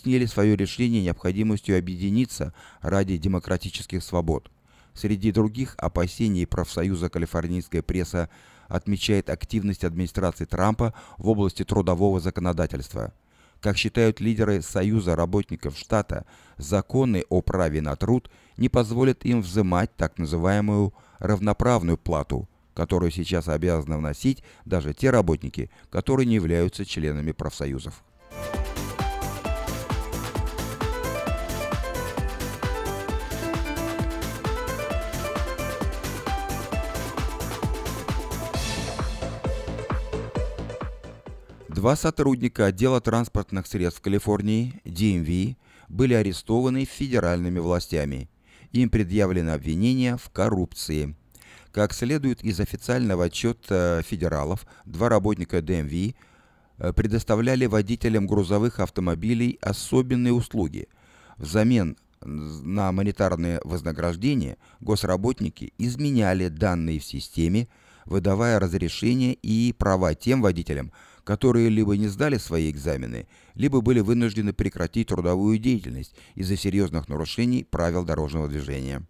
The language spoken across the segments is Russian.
объяснили свое решение необходимостью объединиться ради демократических свобод. Среди других опасений профсоюза «Калифорнийская пресса» отмечает активность администрации Трампа в области трудового законодательства. Как считают лидеры Союза работников штата, законы о праве на труд не позволят им взимать так называемую равноправную плату, которую сейчас обязаны вносить даже те работники, которые не являются членами профсоюзов. Два сотрудника отдела транспортных средств Калифорнии, DMV, были арестованы федеральными властями. Им предъявлено обвинение в коррупции. Как следует из официального отчета федералов, два работника DMV э, предоставляли водителям грузовых автомобилей особенные услуги. Взамен на монетарное вознаграждение госработники изменяли данные в системе, выдавая разрешения и права тем водителям, которые либо не сдали свои экзамены, либо были вынуждены прекратить трудовую деятельность из-за серьезных нарушений правил дорожного движения.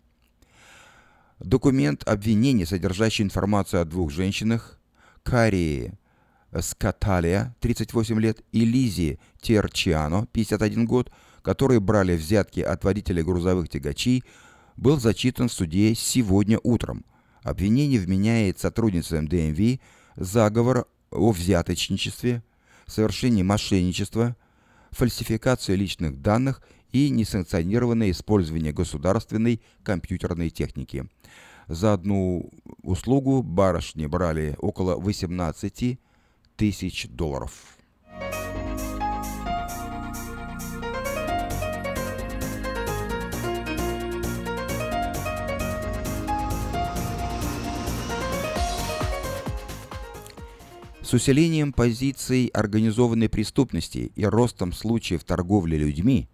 Документ обвинения, содержащий информацию о двух женщинах, Карии Скаталия, 38 лет, и Лизи Терчиано, 51 год, которые брали взятки от водителей грузовых тягачей, был зачитан в суде сегодня утром. Обвинение вменяет сотрудницам ДМВ заговор о взяточничестве, совершении мошенничества, фальсификации личных данных и несанкционированное использование государственной компьютерной техники. За одну услугу барышни брали около 18 тысяч долларов. С усилением позиций организованной преступности и ростом случаев торговли людьми,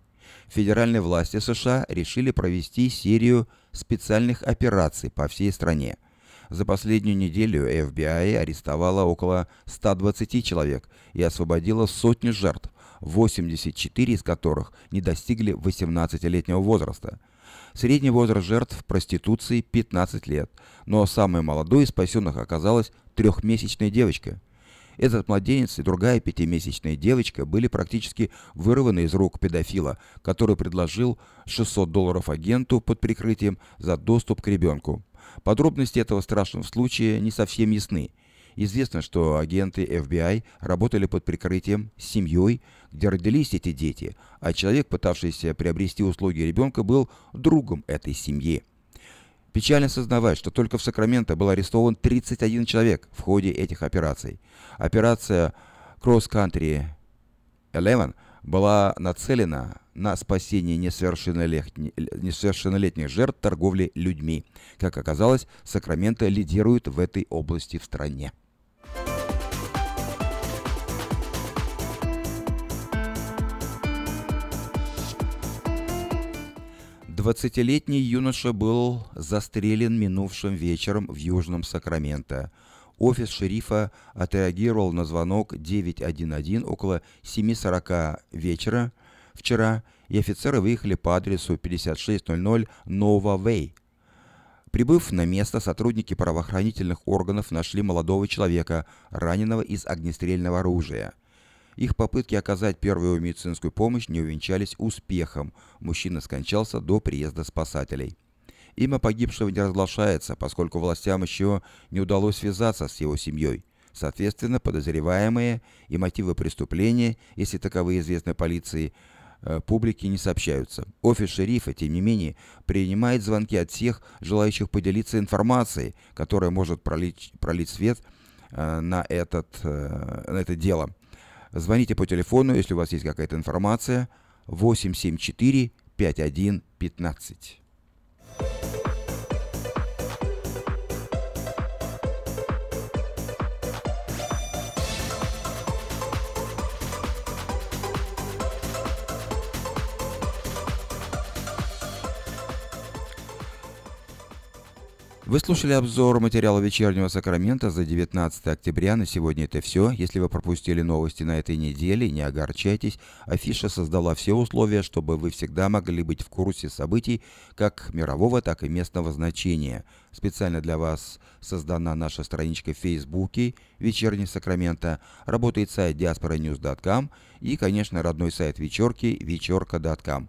федеральные власти США решили провести серию специальных операций по всей стране. За последнюю неделю FBI арестовала около 120 человек и освободила сотни жертв, 84 из которых не достигли 18-летнего возраста. Средний возраст жертв проституции 15 лет, но самой молодой из спасенных оказалась трехмесячная девочка – этот младенец и другая пятимесячная девочка были практически вырваны из рук педофила, который предложил 600 долларов агенту под прикрытием за доступ к ребенку. Подробности этого страшного случая не совсем ясны. Известно, что агенты FBI работали под прикрытием с семьей, где родились эти дети, а человек, пытавшийся приобрести услуги ребенка, был другом этой семьи. Печально сознавать, что только в Сакраменто был арестован 31 человек в ходе этих операций. Операция Cross Country 11 была нацелена на спасение несовершеннолетних, несовершеннолетних жертв торговли людьми. Как оказалось, Сакраменто лидирует в этой области в стране. 20-летний юноша был застрелен минувшим вечером в Южном Сакраменто. Офис шерифа отреагировал на звонок 911 около 7.40 вечера вчера, и офицеры выехали по адресу 5600 Нова Вей. Прибыв на место, сотрудники правоохранительных органов нашли молодого человека, раненого из огнестрельного оружия – их попытки оказать первую медицинскую помощь не увенчались успехом. Мужчина скончался до приезда спасателей. Имя погибшего не разглашается, поскольку властям еще не удалось связаться с его семьей. Соответственно, подозреваемые и мотивы преступления, если таковые известны полиции, э, публике не сообщаются. Офис шерифа, тем не менее, принимает звонки от всех, желающих поделиться информацией, которая может пролить, пролить свет э, на, этот, э, на это дело. Звоните по телефону, если у вас есть какая-то информация. 874 5115. Вы слушали обзор материала «Вечернего Сакрамента» за 19 октября. На сегодня это все. Если вы пропустили новости на этой неделе, не огорчайтесь. Афиша создала все условия, чтобы вы всегда могли быть в курсе событий как мирового, так и местного значения. Специально для вас создана наша страничка в Фейсбуке «Вечерний Сакрамента». Работает сайт diasporanews.com и, конечно, родной сайт вечерки вечерка.com.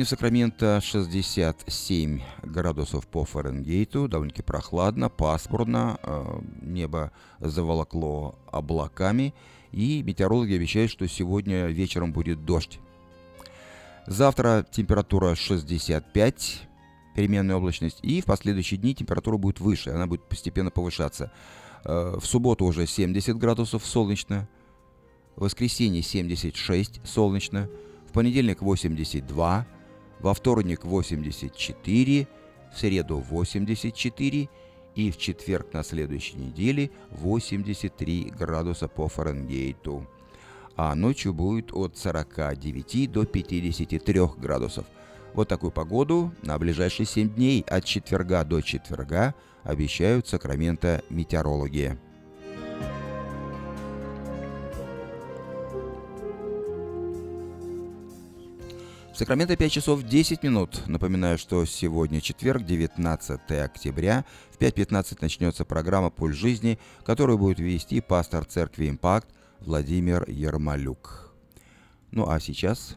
Сегодня Сакраменто 67 градусов по Фаренгейту, довольно-таки прохладно, пасмурно, э, небо заволокло облаками, и метеорологи обещают, что сегодня вечером будет дождь. Завтра температура 65, переменная облачность, и в последующие дни температура будет выше, она будет постепенно повышаться. Э, в субботу уже 70 градусов солнечно, в воскресенье 76 солнечно, в понедельник 82, во вторник 84, в среду 84 и в четверг на следующей неделе 83 градуса по Фаренгейту. А ночью будет от 49 до 53 градусов. Вот такую погоду на ближайшие 7 дней от четверга до четверга обещают Сакраменто метеорологи. Сакраменто 5 часов 10 минут. Напоминаю, что сегодня четверг, 19 октября. В 5.15 начнется программа «Пуль жизни», которую будет вести пастор церкви «Импакт» Владимир Ермолюк. Ну а сейчас...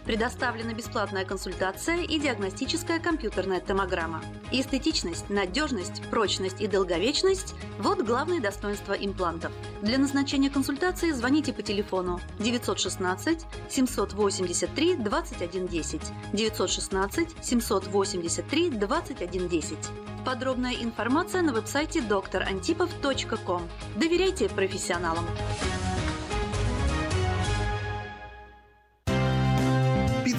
Предоставлена бесплатная консультация и диагностическая компьютерная томограмма. Эстетичность, надежность, прочность и долговечность – вот главные достоинства имплантов. Для назначения консультации звоните по телефону 916 783 2110 916 783 2110. Подробная информация на веб-сайте doctorantipov.com. Доверяйте профессионалам.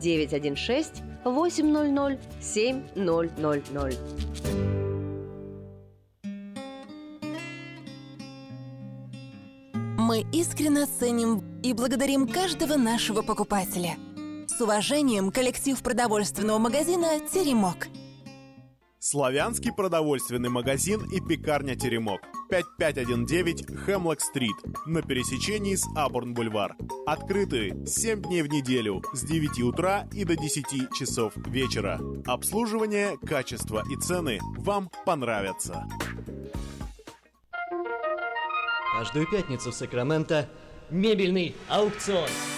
916 800 7000. Мы искренне ценим и благодарим каждого нашего покупателя. С уважением, коллектив продовольственного магазина «Теремок». Славянский продовольственный магазин и пекарня «Теремок». 5519 Хемлок-стрит на пересечении с Абурн-бульвар. Открыты 7 дней в неделю с 9 утра и до 10 часов вечера. Обслуживание, качество и цены вам понравятся. Каждую пятницу в Сакраменто мебельный аукцион –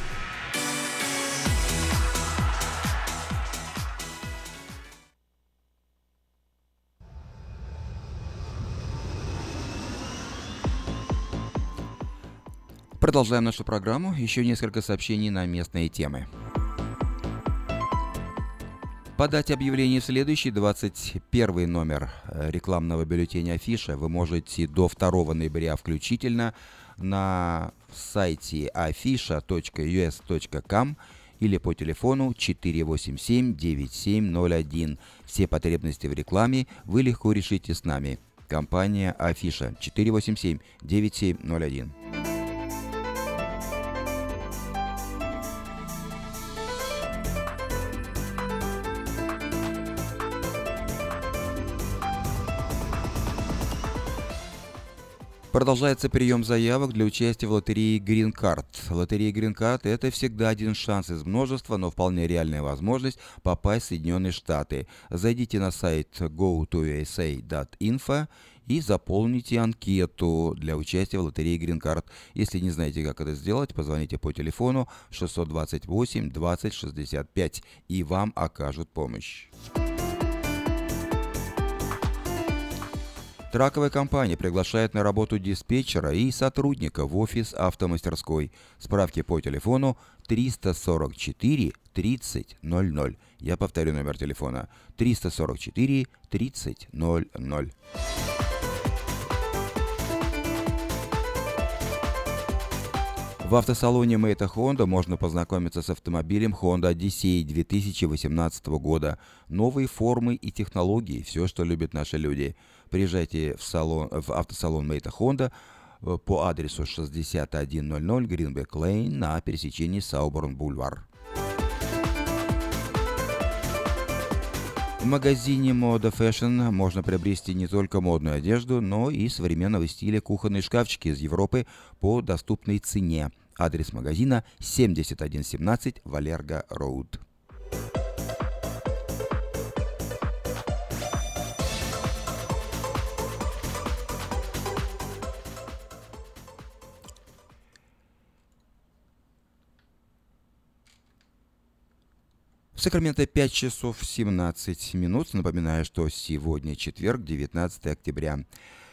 Продолжаем нашу программу. Еще несколько сообщений на местные темы. Подать объявление в следующий 21 номер э, рекламного бюллетеня Афиша вы можете до 2 ноября включительно на сайте afisha.us.com или по телефону 487-9701. Все потребности в рекламе вы легко решите с нами. Компания Афиша 487-9701. Продолжается прием заявок для участия в лотерее Green Card. Лотерея Green Card – это всегда один шанс из множества, но вполне реальная возможность попасть в Соединенные Штаты. Зайдите на сайт go2usa.info и заполните анкету для участия в лотерее Green Card. Если не знаете, как это сделать, позвоните по телефону 628 20 65 и вам окажут помощь. Траковая компания приглашает на работу диспетчера и сотрудника в офис автомастерской. Справки по телефону 344 30 00. Я повторю номер телефона 344 30 00. В автосалоне Мэйта Honda можно познакомиться с автомобилем Honda Odyssey 2018 года. Новые формы и технологии – все, что любят наши люди. Приезжайте в, салон, в автосалон Мэйта Honda э, по адресу 6100 Гринбек Лейн на пересечении Сауборн Бульвар. В магазине Moda Fashion можно приобрести не только модную одежду, но и современного стиля кухонные шкафчики из Европы по доступной цене. Адрес магазина 7117 Валерго Роуд. Сакраменто 5 часов 17 минут. Напоминаю, что сегодня четверг, 19 октября.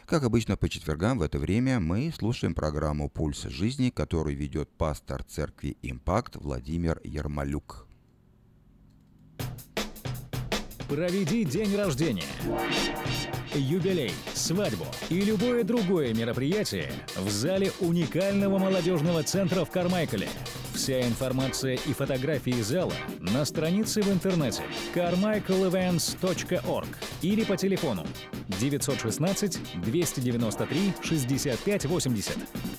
Как обычно по четвергам в это время мы слушаем программу «Пульс жизни», которую ведет пастор церкви «Импакт» Владимир Ермолюк. Проведи день рождения, юбилей, свадьбу и любое другое мероприятие в зале уникального молодежного центра в Кармайкале. Вся информация и фотографии зала на странице в интернете carmichaelevents.org или по телефону 916 293 6580.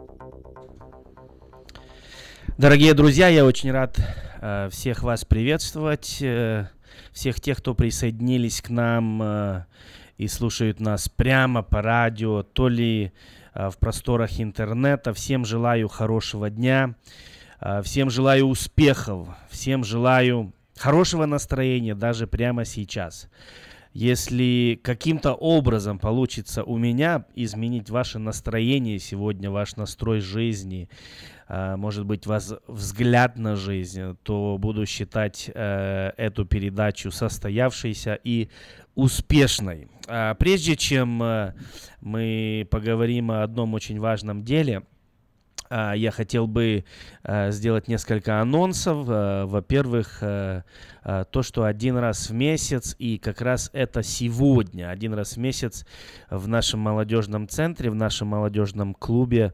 Дорогие друзья, я очень рад э, всех вас приветствовать, э, всех тех, кто присоединились к нам э, и слушают нас прямо по радио, то ли э, в просторах интернета. Всем желаю хорошего дня, э, всем желаю успехов, всем желаю хорошего настроения даже прямо сейчас. Если каким-то образом получится у меня изменить ваше настроение сегодня, ваш настрой жизни, может быть, вас взгляд на жизнь, то буду считать э, эту передачу состоявшейся и успешной. А, прежде чем э, мы поговорим о одном очень важном деле, я хотел бы а, сделать несколько анонсов. А, во-первых, то, что один раз в месяц, и как раз это сегодня, один раз в месяц в нашем молодежном центре, в нашем молодежном клубе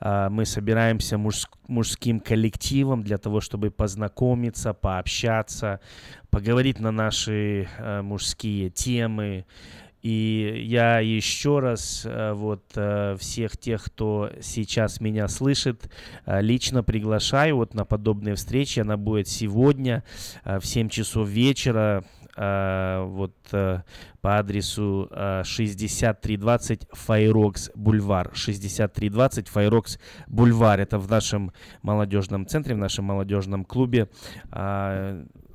мы собираемся муж, мужским коллективом для того, чтобы познакомиться, пообщаться, поговорить на наши мужские темы, и я еще раз э, вот э, всех тех, кто сейчас меня слышит, э, лично приглашаю вот на подобные встречи. Она будет сегодня в 7 часов вечера вот по адресу 6320 Fair Oaks Boulevard. 6320 Fair Oaks Boulevard. Это в нашем молодежном центре, в нашем молодежном клубе.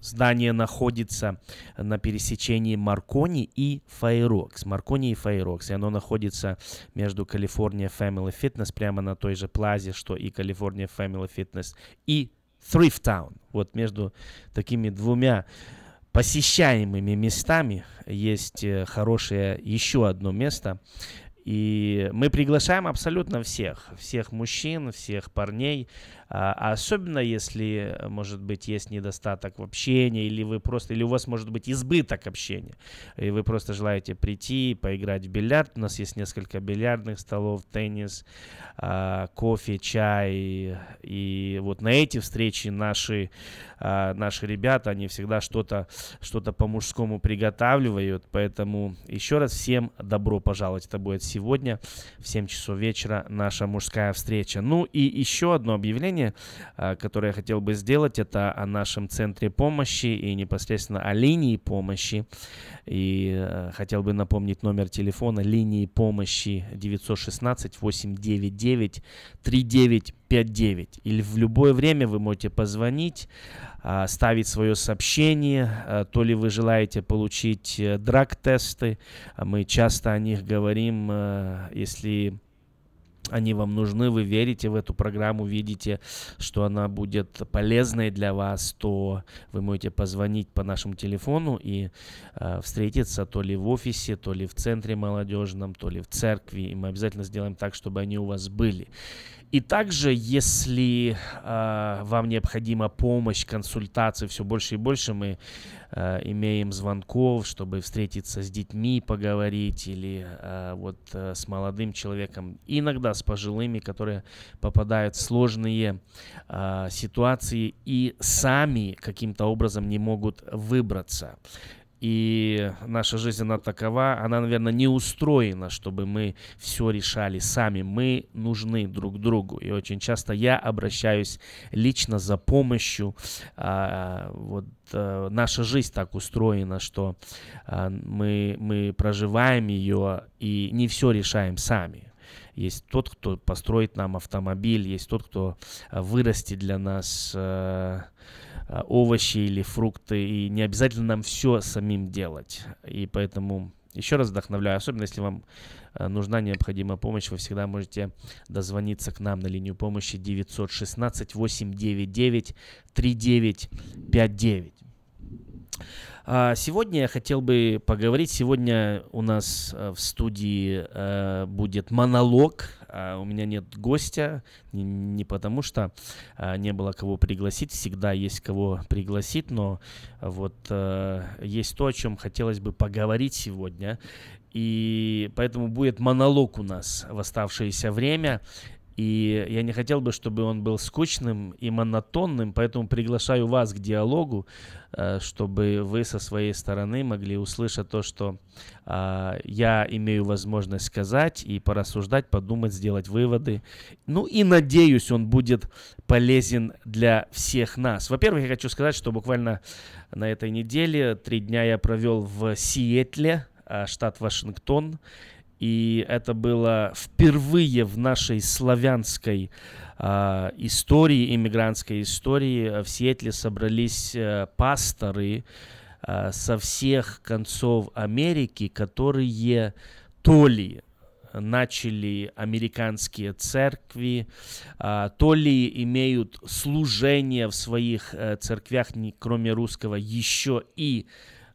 Здание находится на пересечении Маркони и Fair Oaks. Маркони и Fair Oaks. И оно находится между California Family Fitness, прямо на той же плазе, что и California Family Fitness, и Thrift Town. Вот между такими двумя посещаемыми местами есть э, хорошее еще одно место. И мы приглашаем абсолютно всех, всех мужчин, всех парней, а, особенно если, может быть, есть недостаток в общении, или вы просто, или у вас может быть избыток общения, и вы просто желаете прийти, поиграть в бильярд. У нас есть несколько бильярдных столов, теннис, а, кофе, чай. И вот на эти встречи наши, а, наши ребята, они всегда что-то что по-мужскому приготавливают. Поэтому еще раз всем добро пожаловать. Это будет сегодня в 7 часов вечера наша мужская встреча. Ну и еще одно объявление объявление, а, которое я хотел бы сделать, это о нашем центре помощи и непосредственно о линии помощи. И э, хотел бы напомнить номер телефона линии помощи 916 899 3959. Или в любое время вы можете позвонить, а, ставить свое сообщение, то ли вы желаете получить э, драг-тесты. Мы часто о них говорим, э, если они вам нужны, вы верите в эту программу, видите, что она будет полезной для вас, то вы можете позвонить по нашему телефону и э, встретиться то ли в офисе, то ли в центре молодежном, то ли в церкви, и мы обязательно сделаем так, чтобы они у вас были. И также, если э, вам необходима помощь, консультации, все больше и больше мы э, имеем звонков, чтобы встретиться с детьми, поговорить, или э, вот э, с молодым человеком, иногда с пожилыми, которые попадают в сложные э, ситуации и сами каким-то образом не могут выбраться. И наша жизнь, она такова, она, наверное, не устроена, чтобы мы все решали сами. Мы нужны друг другу. И очень часто я обращаюсь лично за помощью. А, вот а, наша жизнь так устроена, что а, мы, мы проживаем ее и не все решаем сами. Есть тот, кто построит нам автомобиль, есть тот, кто вырастет для нас овощи или фрукты, и не обязательно нам все самим делать. И поэтому еще раз вдохновляю, особенно если вам нужна необходимая помощь, вы всегда можете дозвониться к нам на линию помощи 916 899 3959. А, сегодня я хотел бы поговорить. Сегодня у нас э, в студии э, будет монолог. А, у меня нет гостя, не, потому что а, не было кого пригласить. Всегда есть кого пригласить, но вот э, есть то, о чем хотелось бы поговорить сегодня. И поэтому будет монолог у нас в оставшееся время. И я не хотел бы, чтобы он был скучным и монотонным, поэтому приглашаю вас к диалогу, э, чтобы вы со своей стороны могли услышать то, что а, я имею возможность сказать и порассуждать, подумать, сделать выводы. Ну и надеюсь, он будет полезен для всех нас. Во-первых, я хочу сказать, что буквально на этой неделе три дня я провел в Сиэтле, а, штат Вашингтон. И это было впервые в нашей славянской э, истории, иммигрантской истории. В Сиэтле собрались э, пасторы э, со всех концов Америки, которые то ли начали американские церкви, то ли имеют служение в своих э, церквях, кроме русского, еще и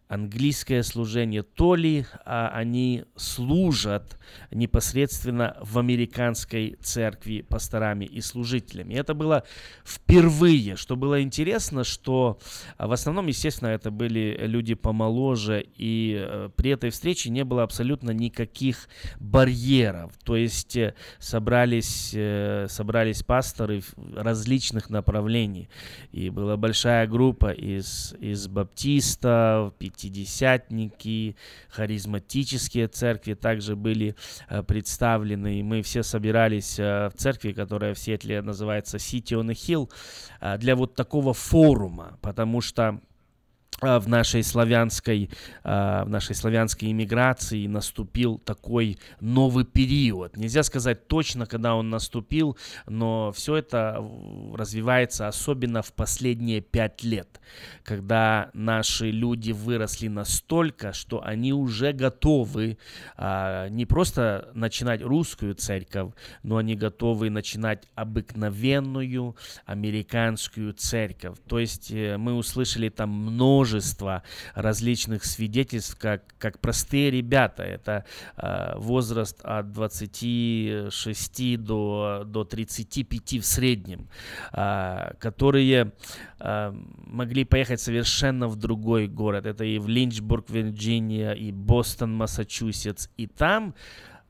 английское служение, то ли а, они служат непосредственно в американской церкви пасторами и служителями. Это было впервые, что было интересно, что а, в основном, естественно, это были люди помоложе, и а, при этой встрече не было абсолютно никаких барьеров. То есть э, собрались, э, собрались пасторы различных направлений, и была большая группа из, из баптистов, пятидесятники, харизматические церкви также были э, представлены. И мы все собирались э, в церкви, которая в Сиэтле называется City on a Hill, э, для вот такого форума, потому что в нашей славянской, а, в нашей славянской иммиграции наступил такой новый период. Нельзя сказать точно, когда он наступил, но все это развивается особенно в последние пять лет, когда наши люди выросли настолько, что они уже готовы а, не просто начинать русскую церковь, но они готовы начинать обыкновенную американскую церковь. То есть э, мы услышали там множество множество различных свидетельств, как, как простые ребята. Это э, возраст от 26 до, до 35 в среднем, э, которые э, могли поехать совершенно в другой город. Это и в Линчбург, Вирджиния, и Бостон, Массачусетс. И там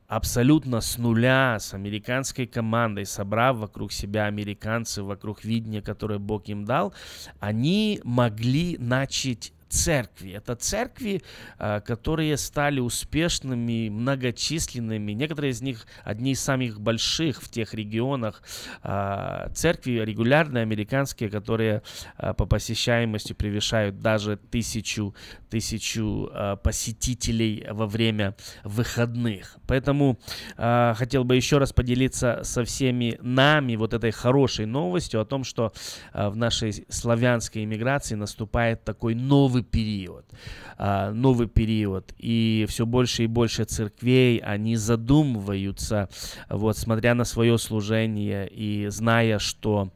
абсолютно с нуля, с американской командой, собрав вокруг себя американцев, вокруг видения, которое Бог им дал, они могли начать церкви. Это церкви, а, которые стали успешными, многочисленными. Некоторые из них одни из самых больших в тех регионах. А, церкви регулярные, американские, которые а, по посещаемости превышают даже тысячу, тысячу посетителей во время выходных. Поэтому хотел бы еще раз поделиться со всеми нами вот этой хорошей новостью о том, что в нашей славянской иммиграции наступает такой новый новый период, а, новый период, и все больше и больше церквей, они задумываются, вот, смотря на свое служение и зная, что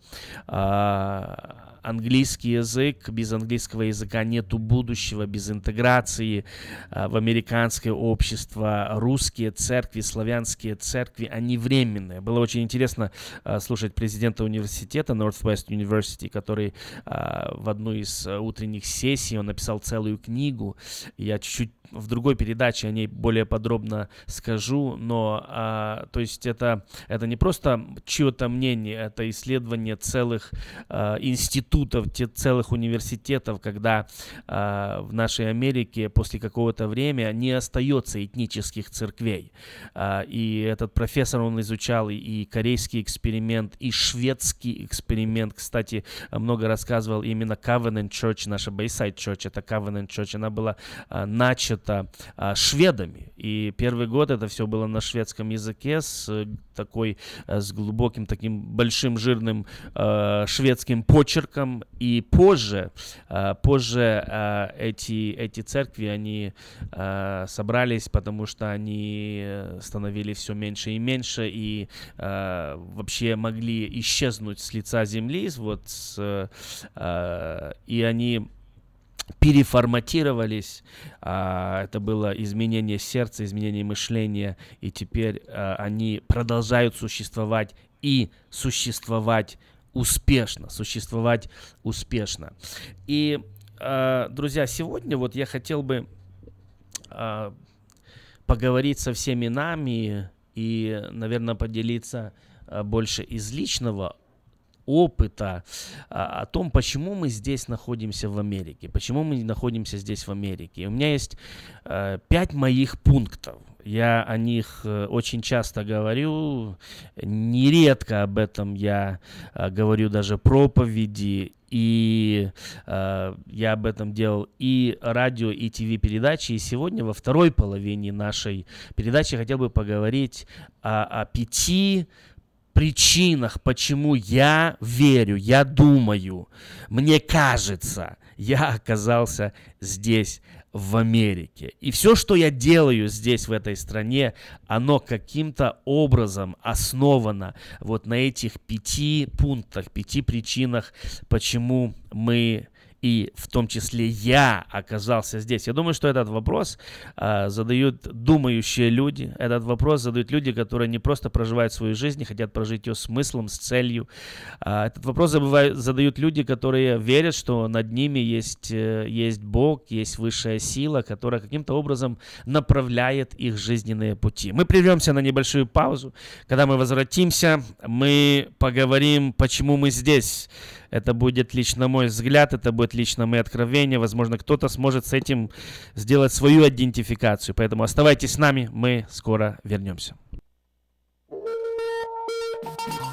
а, английский язык, без английского языка нету будущего, без интеграции э, в американское общество. Русские церкви, славянские церкви, они временные. Было очень интересно э, слушать президента университета Northwest University, который э, в одну из утренних сессий, он написал целую книгу. Я чуть-чуть в другой передаче о ней более подробно скажу, но а, то есть это, это не просто чье-то мнение, это исследование целых а, институтов, те, целых университетов, когда а, в нашей Америке после какого-то времени не остается этнических церквей. А, и этот профессор, он изучал и, и корейский эксперимент, и шведский эксперимент. Кстати, много рассказывал именно Covenant Church, наша Bayside Church, это Covenant Church, она была а, начата а, шведами. И первый год это все было на шведском языке с э, такой, э, с глубоким таким большим жирным э, шведским почерком. И позже, э, позже э, эти, эти церкви, они э, собрались, потому что они становились все меньше и меньше, и вообще могли исчезнуть с лица земли, вот, и они переформатировались. А, это было изменение сердца, изменение мышления, и теперь они продолжают существовать и существовать успешно, существовать успешно. И, а, друзья, сегодня вот я хотел бы поговорить со всеми нами и, наверное, поделиться больше из личного опыта о том, почему мы здесь находимся в Америке, почему мы находимся здесь в Америке. У меня есть э, пять моих пунктов. Я о них э, очень часто говорю, нередко об этом я э, говорю даже проповеди, и э, я об этом делал и радио, и ТВ-передачи. И сегодня во второй половине нашей передачи хотел бы поговорить о, о пяти причинах, почему я верю, я думаю, мне кажется, я оказался здесь, в Америке. И все, что я делаю здесь, в этой стране, оно каким-то образом основано вот на этих пяти пунктах, пяти причинах, почему мы и в том числе я оказался здесь? Я думаю, что этот вопрос э, задают думающие люди. Этот вопрос задают люди, которые не просто проживают свою жизнь, хотят прожить ее смыслом, с целью. Э, этот вопрос забывают, задают люди, которые верят, что над ними есть, э, есть Бог, есть высшая сила, которая каким-то образом направляет их жизненные пути. Мы прервемся на небольшую паузу. Когда мы возвратимся, мы поговорим, почему мы здесь это будет лично мой взгляд, это будет лично мои откровения. Возможно, кто-то сможет с этим сделать свою идентификацию. Поэтому оставайтесь с нами, мы скоро вернемся.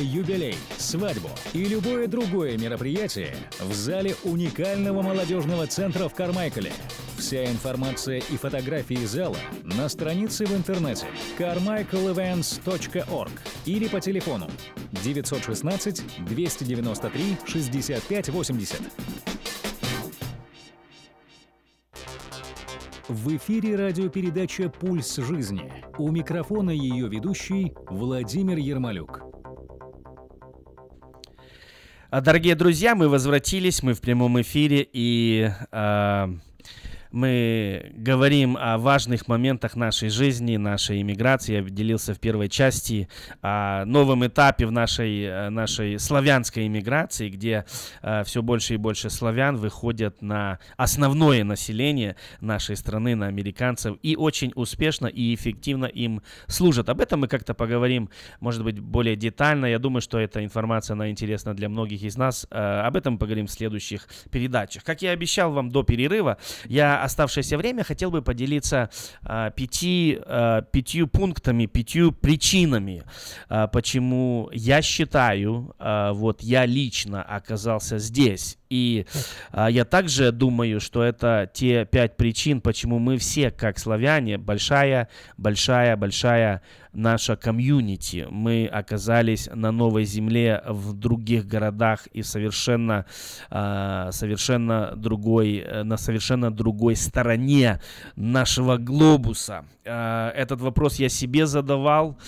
юбилей, свадьбу и любое другое мероприятие в зале уникального молодежного центра в Кармайкале. Вся информация и фотографии зала на странице в интернете carmichaelevents.org или по телефону 916 293 65 80. В эфире радиопередача «Пульс жизни». У микрофона ее ведущий Владимир Ермолюк. А, дорогие друзья, мы возвратились, мы в прямом эфире, и э, мы говорим о важных моментах нашей жизни, нашей иммиграции. Я делился в первой части о новом этапе в нашей, э, нашей славянской иммиграции, где э, все больше и больше славян выходят на основное население нашей страны, на американцев, и очень успешно и эффективно им служат. Об этом мы как-то поговорим, может быть, более детально. Я думаю, что эта информация, она интересна для многих из нас. Э, об этом поговорим в следующих передачах. Как я обещал вам до перерыва, я оставшееся время хотел бы поделиться а, пяти, а, пятью пунктами, пятью причинами, а, почему я считаю, а, вот я лично оказался здесь. И а, я также думаю, что это те пять причин, почему мы все, как славяне, большая, большая, большая наша комьюнити. Мы оказались на новой земле в других городах и совершенно, а, совершенно другой, на совершенно другой стороне нашего глобуса. А, этот вопрос я себе задавал.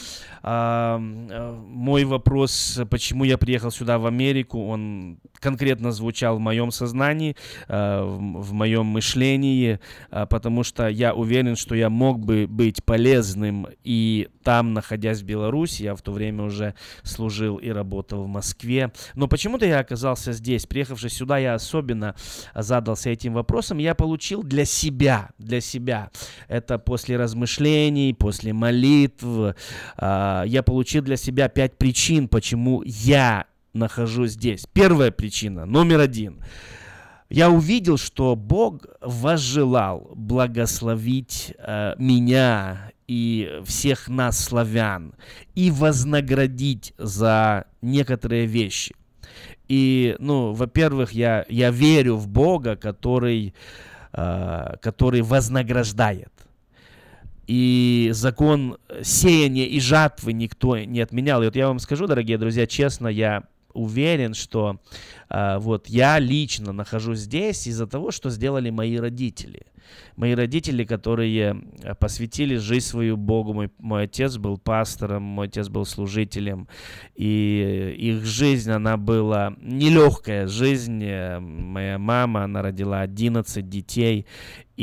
А, мой вопрос, почему я приехал сюда в Америку, он конкретно звучал в моем сознании, э, в моем мышлении, э, потому что я уверен, что я мог бы быть полезным и там, находясь в Беларуси, я в то время уже служил и работал в Москве. Но почему-то я оказался здесь. Приехавший сюда, я особенно задался этим вопросом. Я получил для себя, для себя. Это после размышлений, после молитв. А, я получил для себя пять причин, почему я нахожусь здесь. Первая причина, номер один. Я увидел, что Бог возжелал благословить э, меня и всех нас, славян, и вознаградить за некоторые вещи. И, ну, во-первых, я, я верю в Бога, который, э, который вознаграждает. И закон сеяния и жатвы никто не отменял. И вот я вам скажу, дорогие друзья, честно, я уверен, что э, вот я лично нахожусь здесь из-за того, что сделали мои родители. Мои родители, которые посвятили жизнь свою Богу. Мой, мой отец был пастором, мой отец был служителем. И их жизнь, она была нелегкая жизнь. Э, моя мама, она родила 11 детей.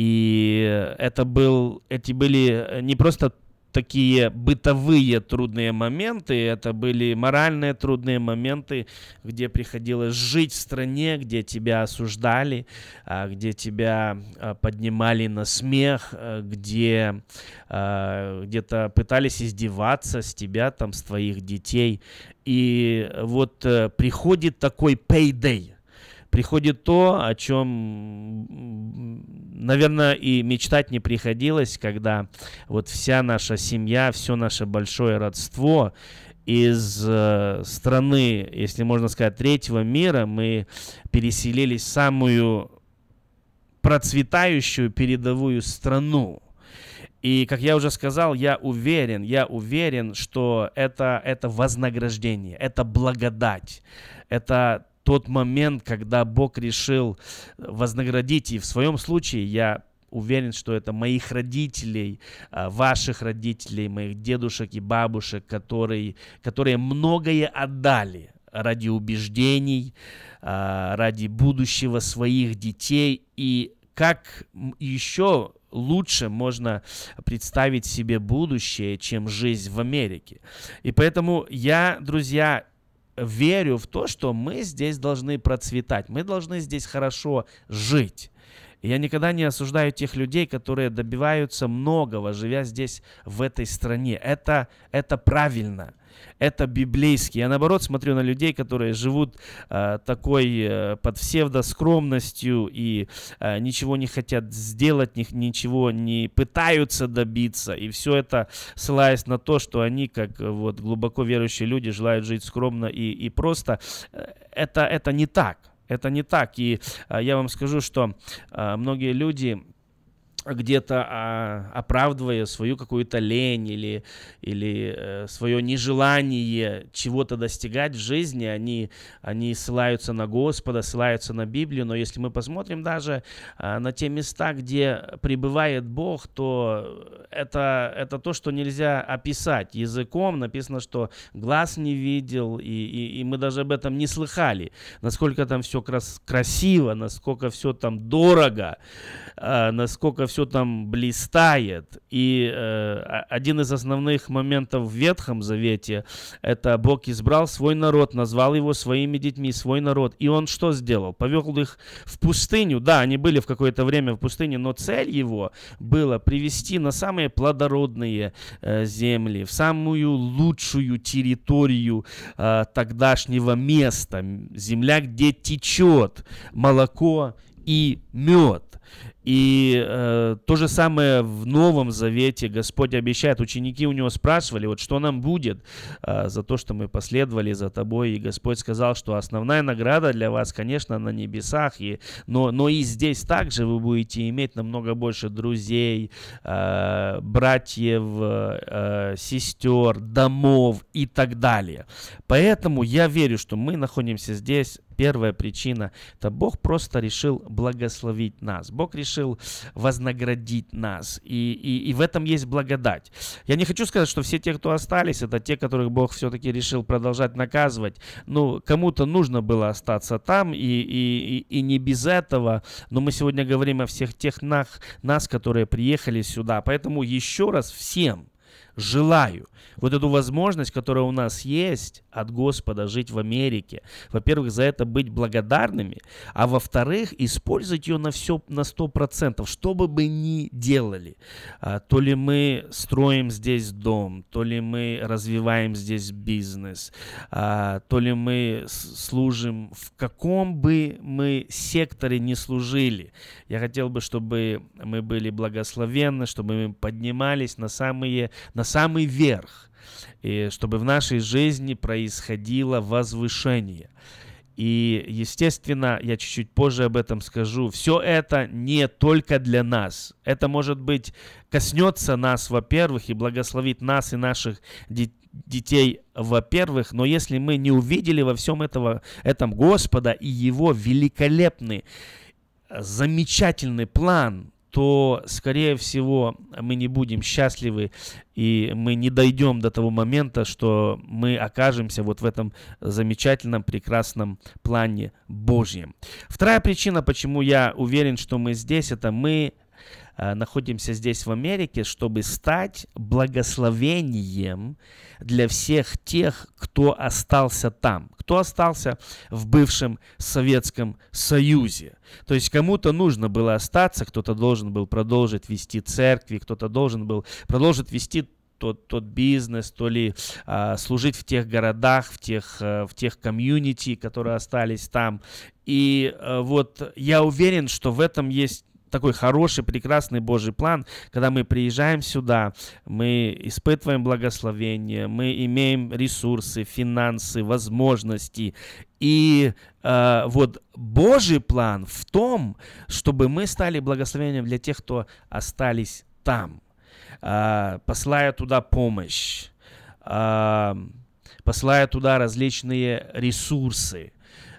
И это был, эти были не просто такие бытовые трудные моменты, это были моральные трудные моменты, где приходилось жить в стране, где тебя осуждали, а, где тебя а, поднимали на смех, а, где где-то пытались издеваться с тебя, там, с твоих детей. И вот э, приходит такой payday – приходит то, о чем, наверное, и мечтать не приходилось, когда вот вся наша семья, все наше большое родство из э, страны, если можно сказать, третьего мира, мы переселились в самую процветающую передовую страну. И, как я уже сказал, я уверен, я уверен, что это, это вознаграждение, это благодать, это тот момент, когда Бог решил вознаградить. И в своем случае я уверен, что это моих родителей, а, ваших родителей, моих дедушек и бабушек, которые, которые многое отдали ради убеждений, а, ради будущего своих детей. И как еще лучше можно представить себе будущее, чем жизнь в Америке. И поэтому я, друзья, верю в то, что мы здесь должны процветать, мы должны здесь хорошо жить. я никогда не осуждаю тех людей, которые добиваются многого, живя здесь, в этой стране. Это, это правильно это библейский. Я наоборот смотрю на людей, которые живут э, такой э, под псевдоскромностью и э, ничего не хотят сделать, ни, ничего не пытаются добиться. И все это ссылаясь на то, что они, как э, вот глубоко верующие люди, желают жить скромно и, и просто. Э, это, это не так. Это не так. И э, я вам скажу, что э, многие люди где-то а, оправдывая свою какую-то лень или, или э, свое нежелание чего-то достигать в жизни, они, они ссылаются на Господа, ссылаются на Библию, но если мы посмотрим даже а, на те места, где пребывает Бог, то это, это то, что нельзя описать языком. Написано, что глаз не видел, и, и, и мы даже об этом не слыхали, насколько там все крас красиво, насколько все там дорого, а, насколько все там блистает. И э, один из основных моментов в Ветхом Завете – это Бог избрал свой народ, назвал его своими детьми, свой народ. И он что сделал? Повел их в пустыню. Да, они были в какое-то время в пустыне, но цель его была привести на самые плодородные э, земли, в самую лучшую территорию э, тогдашнего места. Земля, где течет молоко и мед. И э, то же самое в Новом Завете Господь обещает. Ученики у него спрашивали, вот что нам будет э, за то, что мы последовали за тобой. И Господь сказал, что основная награда для вас, конечно, на небесах. И, но, но и здесь также вы будете иметь намного больше друзей, э, братьев, э, сестер, домов и так далее. Поэтому я верю, что мы находимся здесь Первая причина – это Бог просто решил благословить нас. Бог решил вознаградить нас. И, и, и в этом есть благодать. Я не хочу сказать, что все те, кто остались, это те, которых Бог все-таки решил продолжать наказывать. Ну, кому-то нужно было остаться там, и, и, и, не без этого. Но мы сегодня говорим о всех тех нас, нас, которые приехали сюда. Поэтому еще раз всем желаю вот эту возможность, которая у нас есть от Господа жить в Америке. Во-первых, за это быть благодарными, а во-вторых, использовать ее на все на сто процентов, что бы мы ни делали. А, то ли мы строим здесь дом, то ли мы развиваем здесь бизнес, а, то ли мы служим в каком бы мы секторе не служили. Я хотел бы, чтобы мы были благословенны, чтобы мы поднимались на самые, на самый верх и чтобы в нашей жизни происходило возвышение. И, естественно, я чуть-чуть позже об этом скажу. Все это не только для нас. Это, может быть, коснется нас, во-первых, и благословит нас и наших детей, во-первых. Но если мы не увидели во всем этого, этом Господа и Его великолепный, замечательный план, то, скорее всего, мы не будем счастливы, и мы не дойдем до того момента, что мы окажемся вот в этом замечательном, прекрасном плане Божьем. Вторая причина, почему я уверен, что мы здесь, это мы находимся здесь в Америке, чтобы стать благословением для всех тех, кто остался там, кто остался в бывшем Советском Союзе. То есть кому-то нужно было остаться, кто-то должен был продолжить вести церкви, кто-то должен был продолжить вести тот, тот бизнес, то ли а, служить в тех городах, в тех, а, в тех комьюнити, которые остались там. И а, вот я уверен, что в этом есть такой хороший, прекрасный Божий план, когда мы приезжаем сюда, мы испытываем благословение, мы имеем ресурсы, финансы, возможности. И э, вот Божий план в том, чтобы мы стали благословением для тех, кто остались там, э, посылая туда помощь, э, посылая туда различные ресурсы,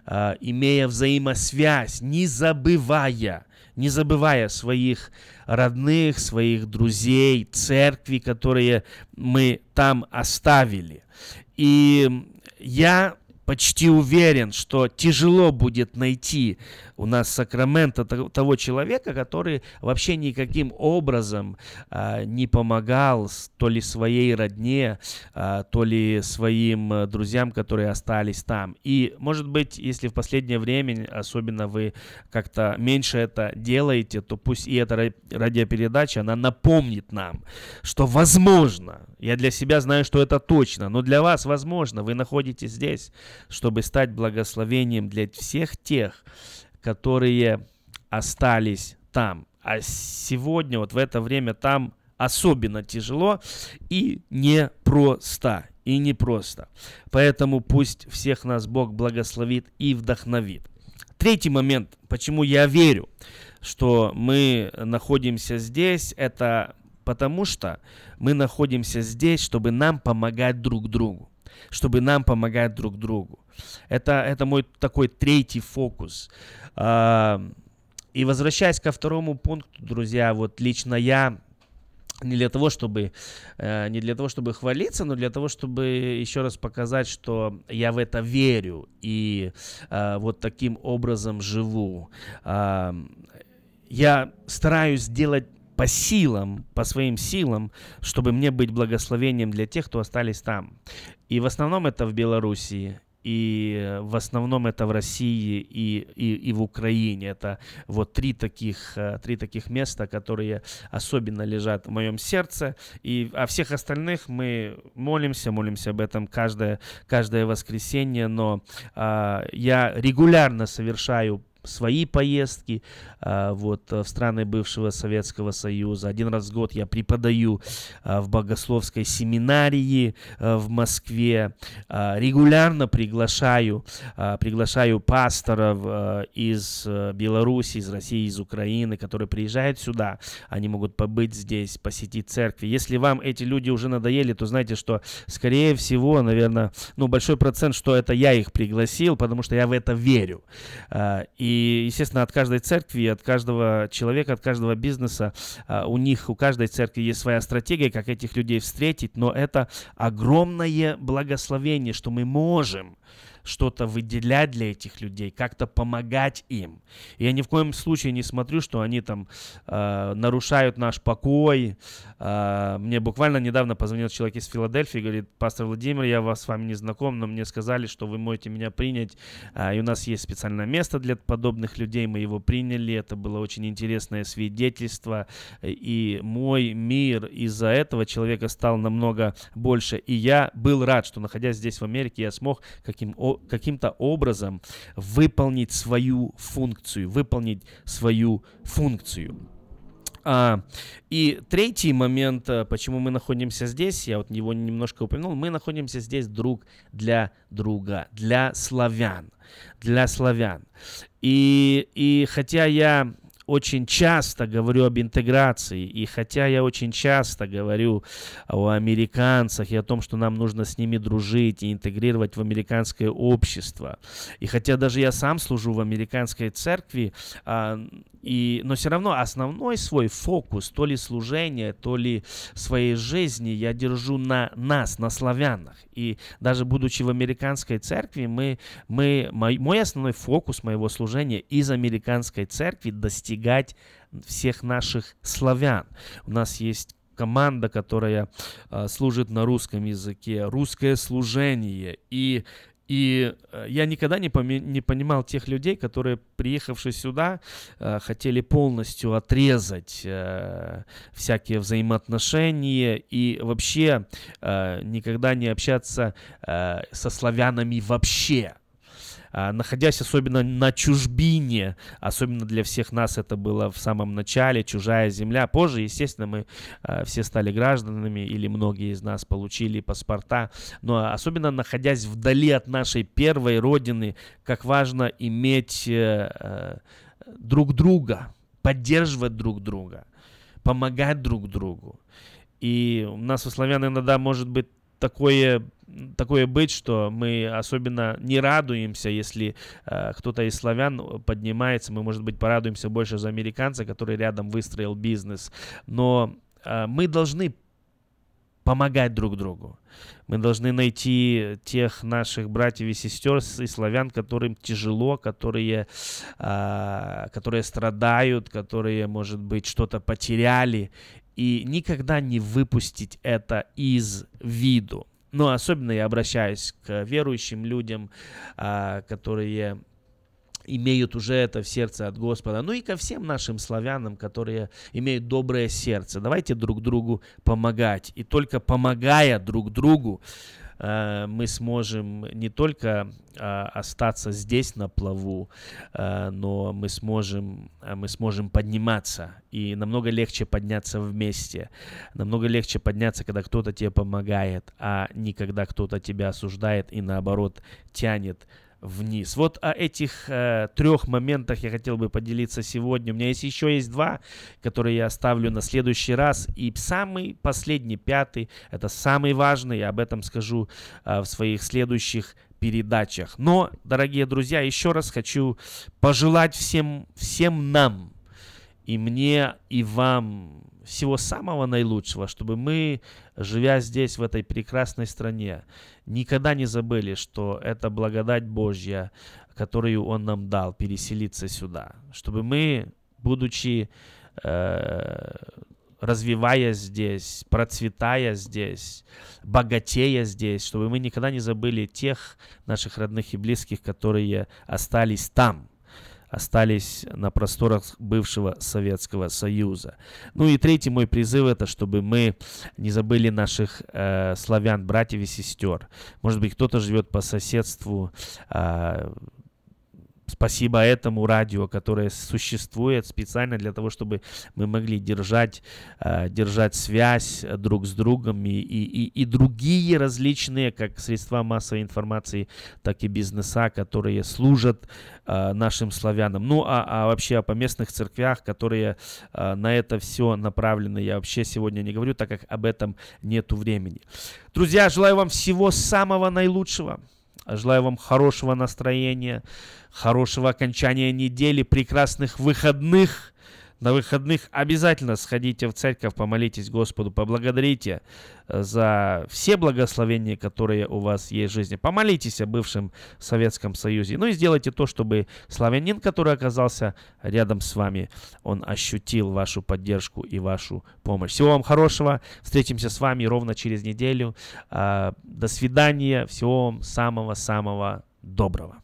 э, имея взаимосвязь, не забывая не забывая своих родных, своих друзей, церкви, которые мы там оставили. И я почти уверен, что тяжело будет найти у нас Сакрамента того человека, который вообще никаким образом а, не помогал то ли своей родне, а, то ли своим а, друзьям, которые остались там. И, может быть, если в последнее время, особенно вы как-то меньше это делаете, то пусть и эта радиопередача, она напомнит нам, что возможно, я для себя знаю, что это точно, но для вас возможно, вы находитесь здесь, чтобы стать благословением для всех тех, которые остались там. А сегодня, вот в это время, там особенно тяжело и непросто. И непросто. Поэтому пусть всех нас Бог благословит и вдохновит. Третий момент, почему я верю, что мы находимся здесь, это потому что мы находимся здесь, чтобы нам помогать друг другу. Чтобы нам помогать друг другу. Это, это мой такой третий фокус. И возвращаясь ко второму пункту, друзья, вот лично я не для того, чтобы э, не для того, чтобы хвалиться, но для того, чтобы еще раз показать, что я в это верю и э, вот таким образом живу. Я стараюсь сделать по силам, по своим силам, чтобы мне быть благословением для тех, кто остались там. И в основном это в Белоруссии и в основном это в России и, и, и в Украине. Это вот три таких, э, три таких места, которые особенно лежат в моем сердце. И о всех остальных мы молимся, молимся об этом каждое, каждое воскресенье, но а, я регулярно совершаю свои поездки а, вот, в страны бывшего Советского Союза. Один раз в год я преподаю а, в богословской семинарии а, в Москве. Регулярно приглашаю, приглашаю пасторов из Беларуси, из России, из Украины, которые приезжают сюда. Они могут побыть здесь, посетить церкви. Если вам эти люди уже надоели, то знаете, что скорее всего, наверное, ну, большой процент, что это я их пригласил, потому что я в это верю. И и, естественно, от каждой церкви, от каждого человека, от каждого бизнеса, а, у них, у каждой церкви есть своя стратегия, как этих людей встретить, но это огромное благословение, что мы можем что-то выделять для этих людей, как-то помогать им. Я ни в коем случае не смотрю, что они там э, нарушают наш покой. Э, мне буквально недавно позвонил человек из Филадельфии, говорит, пастор Владимир, я вас с вами не знаком, но мне сказали, что вы можете меня принять, э, и у нас есть специальное место для подобных людей, мы его приняли, это было очень интересное свидетельство, и мой мир из-за этого человека стал намного больше, и я был рад, что находясь здесь в Америке, я смог каким каким-то образом выполнить свою функцию, выполнить свою функцию. А, и третий момент, э, почему мы находимся здесь, я вот его немножко упомянул, мы находимся здесь друг для друга, для славян, для славян. И, и хотя я очень часто говорю об интеграции, и хотя я очень часто говорю о американцах и о том, что нам нужно с ними дружить и интегрировать в американское общество, и хотя даже я сам служу в американской церкви, а, и, но все равно основной свой фокус, то ли служение, то ли своей жизни я держу на нас, на славянах. И даже будучи в американской церкви, мы, мы, мой, мой основной фокус моего служения из американской церкви достигать всех наших славян. У нас есть команда, которая э, служит на русском языке, русское служение. И и э, я никогда не, поми- не понимал тех людей, которые, приехавшие сюда, э, хотели полностью отрезать э, всякие взаимоотношения и вообще э, никогда не общаться э, со славянами вообще. А, находясь особенно на чужбине, особенно для всех нас это было в самом начале, чужая земля. Позже, естественно, мы а, все стали гражданами, или многие из нас получили паспорта, но особенно находясь вдали от нашей первой родины, как важно иметь э, э, друг друга, поддерживать друг друга, помогать друг другу. И у нас у славян иногда может быть такое такое быть, что мы особенно не радуемся, если э, кто-то из славян поднимается, мы, может быть, порадуемся больше за американца, который рядом выстроил бизнес, но э, мы должны помогать друг другу. Мы должны найти тех наших братьев и сестер и славян, которым тяжело, которые, э, которые страдают, которые, может быть, что-то потеряли, и никогда не выпустить это из виду. Но особенно я обращаюсь к верующим людям, а, которые имеют уже это в сердце от Господа, ну и ко всем нашим славянам, которые имеют доброе сердце. Давайте друг другу помогать. И только помогая друг другу, мы сможем не только а, остаться здесь на плаву, э, но мы сможем, э, мы сможем подниматься. И намного легче подняться вместе. Намного легче подняться, когда кто-то тебе помогает, а не когда кто-то тебя осуждает и наоборот тянет вниз. Вот о этих э, трех моментах я хотел бы поделиться сегодня. У меня есть еще есть два, которые я оставлю на следующий раз. И самый последний, пятый, это самый важный, я об этом скажу э, в своих следующих передачах. Но, дорогие друзья, еще раз хочу пожелать всем, всем нам, и мне, и вам всего самого наилучшего, чтобы мы, живя здесь, в этой прекрасной стране, никогда не забыли, что это благодать Божья, которую Он нам дал, переселиться сюда. Чтобы мы, будучи э, развиваясь здесь, процветая здесь, богатея здесь, чтобы мы никогда не забыли тех наших родных и близких, которые остались там, остались на просторах бывшего Советского Союза. Ну и третий мой призыв это, чтобы мы не забыли наших э, славян, братьев и сестер. Может быть, кто-то живет по соседству, э, Спасибо этому радио, которое существует специально для того, чтобы мы могли держать, э, держать связь друг с другом и, и, и, другие различные, как средства массовой информации, так и бизнеса, которые служат э, нашим славянам. Ну, а, а вообще о поместных церквях, которые э, на это все направлены, я вообще сегодня не говорю, так как об этом нету времени. Друзья, желаю вам всего самого наилучшего. Желаю вам хорошего настроения, хорошего окончания недели, прекрасных выходных. На выходных обязательно сходите в церковь, помолитесь Господу, поблагодарите э, за все благословения, которые у вас есть в жизни. Помолитесь о бывшем Советском Союзе. Ну и сделайте то, чтобы славянин, который оказался рядом с вами, он ощутил вашу поддержку и вашу помощь. Всего вам хорошего. Встретимся с вами ровно через неделю. А, до свидания. Всего вам самого-самого доброго.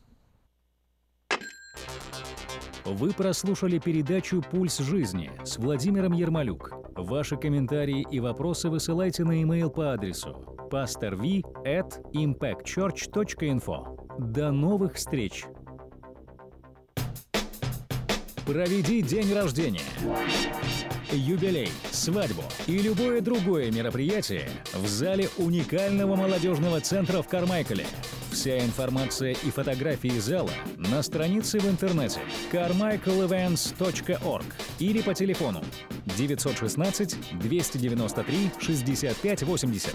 Вы прослушали передачу «Пульс жизни» с Владимиром Ермолюк. Ваши комментарии и вопросы высылайте на e-mail по адресу pastorv at impactchurch.info. До новых встреч! Проведи день рождения, юбилей, свадьбу и любое другое мероприятие в зале уникального молодежного центра в Кармайкале – Вся информация и фотографии зала на странице в интернете carmichaelevents.org или по телефону 916 293 65 80.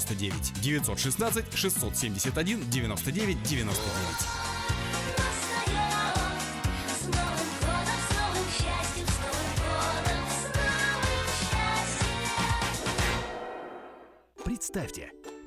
99 916 671 99 99. Представьте,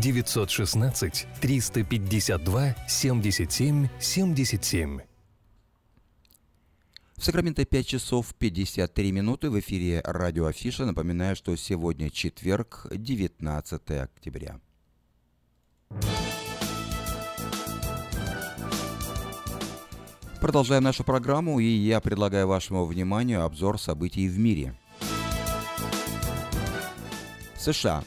916 352 77 77. В Сакраменто 5 часов 53 минуты в эфире радио Афиша. Напоминаю, что сегодня четверг, 19 октября. Продолжаем нашу программу, и я предлагаю вашему вниманию обзор событий в мире. США.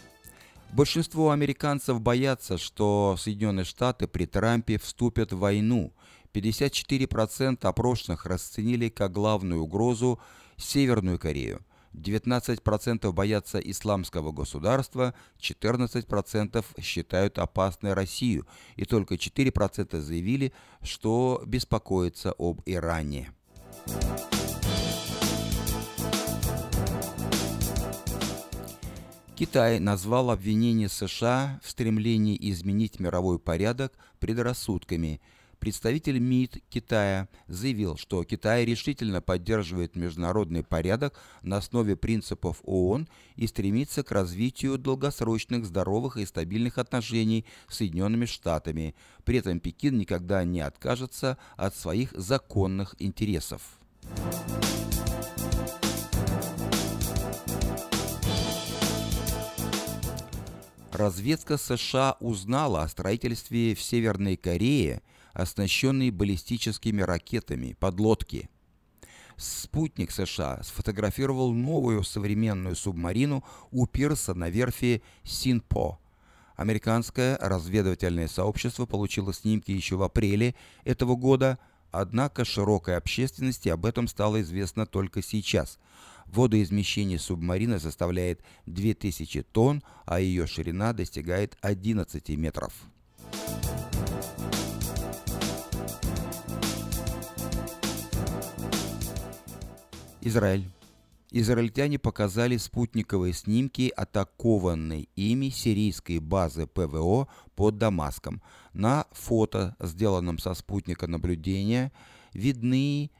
Большинство американцев боятся, что Соединенные Штаты при Трампе вступят в войну. 54% опрошенных расценили как главную угрозу Северную Корею. 19% боятся исламского государства, 14% считают опасной Россию, и только 4% заявили, что беспокоятся об Иране. Китай назвал обвинения США в стремлении изменить мировой порядок предрассудками. Представитель МИД Китая заявил, что Китай решительно поддерживает международный порядок на основе принципов ООН и стремится к развитию долгосрочных, здоровых и стабильных отношений с Соединенными Штатами. При этом Пекин никогда не откажется от своих законных интересов. Разведка США узнала о строительстве в Северной Корее, оснащенной баллистическими ракетами, подлодки. Спутник США сфотографировал новую современную субмарину у пирса на верфи Синпо. Американское разведывательное сообщество получило снимки еще в апреле этого года, однако широкой общественности об этом стало известно только сейчас – Водоизмещение субмарины составляет 2000 тонн, а ее ширина достигает 11 метров. Израиль. Израильтяне показали спутниковые снимки атакованной ими сирийской базы ПВО под Дамаском. На фото, сделанном со спутника наблюдения, видны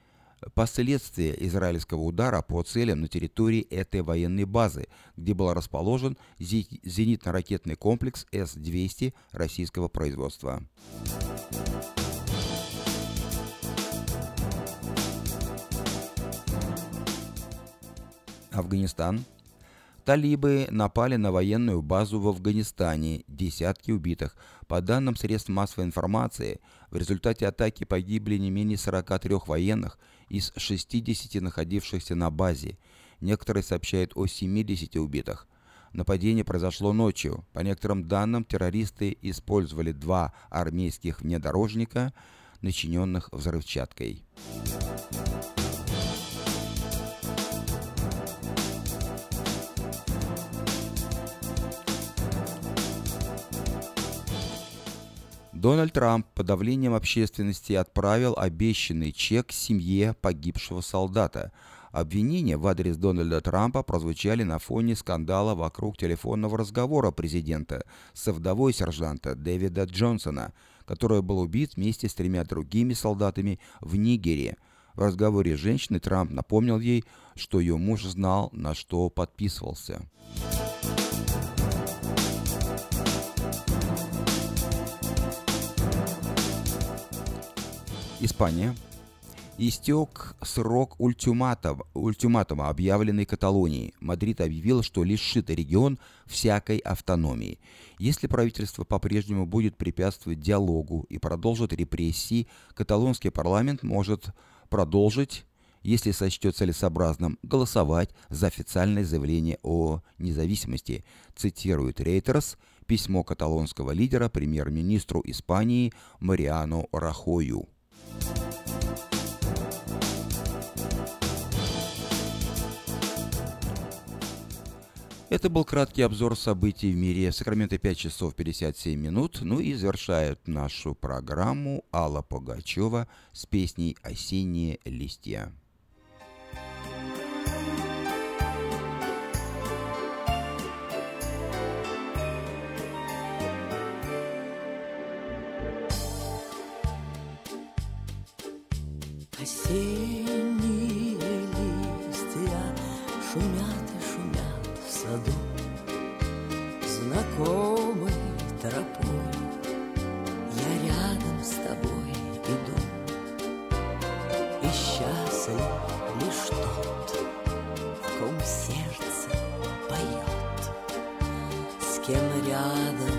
последствия израильского удара по целям на территории этой военной базы, где был расположен зенитно-ракетный комплекс С-200 российского производства. Афганистан – Талибы напали на военную базу в Афганистане, десятки убитых. По данным средств массовой информации, в результате атаки погибли не менее 43 военных из 60 находившихся на базе. Некоторые сообщают о 70 убитых. Нападение произошло ночью. По некоторым данным, террористы использовали два армейских внедорожника, начиненных взрывчаткой. Дональд Трамп под давлением общественности отправил обещанный чек семье погибшего солдата. Обвинения в адрес Дональда Трампа прозвучали на фоне скандала вокруг телефонного разговора президента со вдовой сержанта Дэвида Джонсона, который был убит вместе с тремя другими солдатами в Нигерии. В разговоре с женщиной Трамп напомнил ей, что ее муж знал, на что подписывался. Испания. Истек срок ультиматум, ультиматума, объявленный Каталонией. Мадрид объявил, что лишит регион всякой автономии. Если правительство по-прежнему будет препятствовать диалогу и продолжит репрессии, каталонский парламент может продолжить если сочтет целесообразным, голосовать за официальное заявление о независимости, цитирует Рейтерс письмо каталонского лидера премьер-министру Испании Мариану Рахою. Это был краткий обзор событий в мире. Сакраменто 5 часов 57 минут. Ну и завершает нашу программу Алла Пугачева с песней «Осенние листья». Осенние листья шумят и шумят в саду Знакомой тропой. Я рядом с тобой иду И счастлив лишь тот, в ком сердце поет. С кем рядом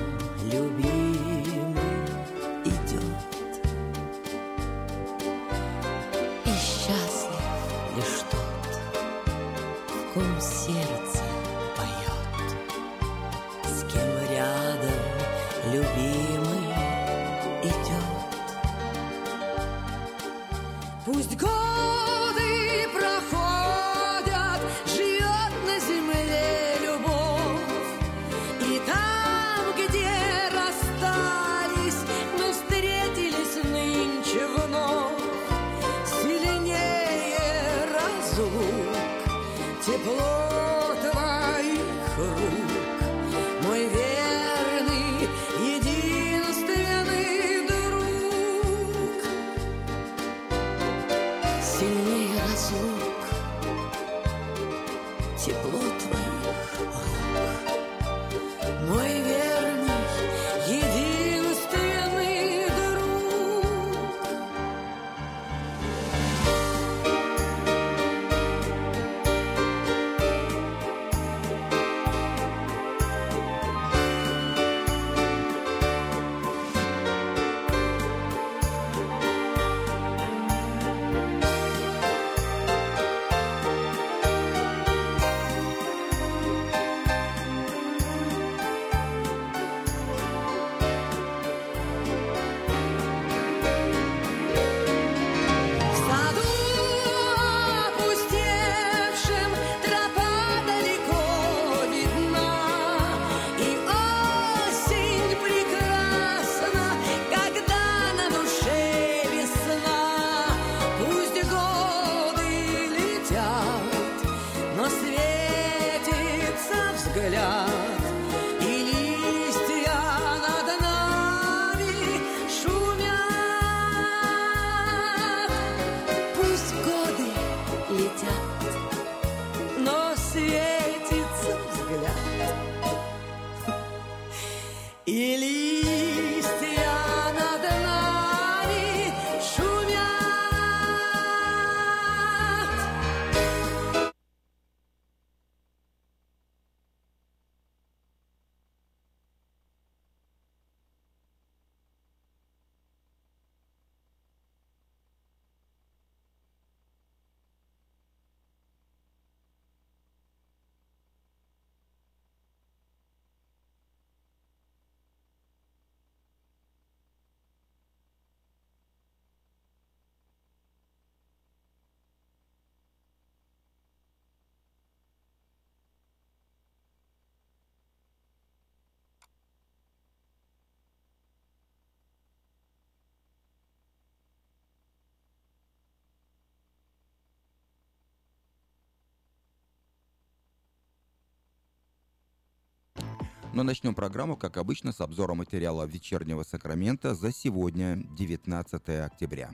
Но начнем программу, как обычно, с обзора материала вечернего Сакрамента за сегодня, 19 октября.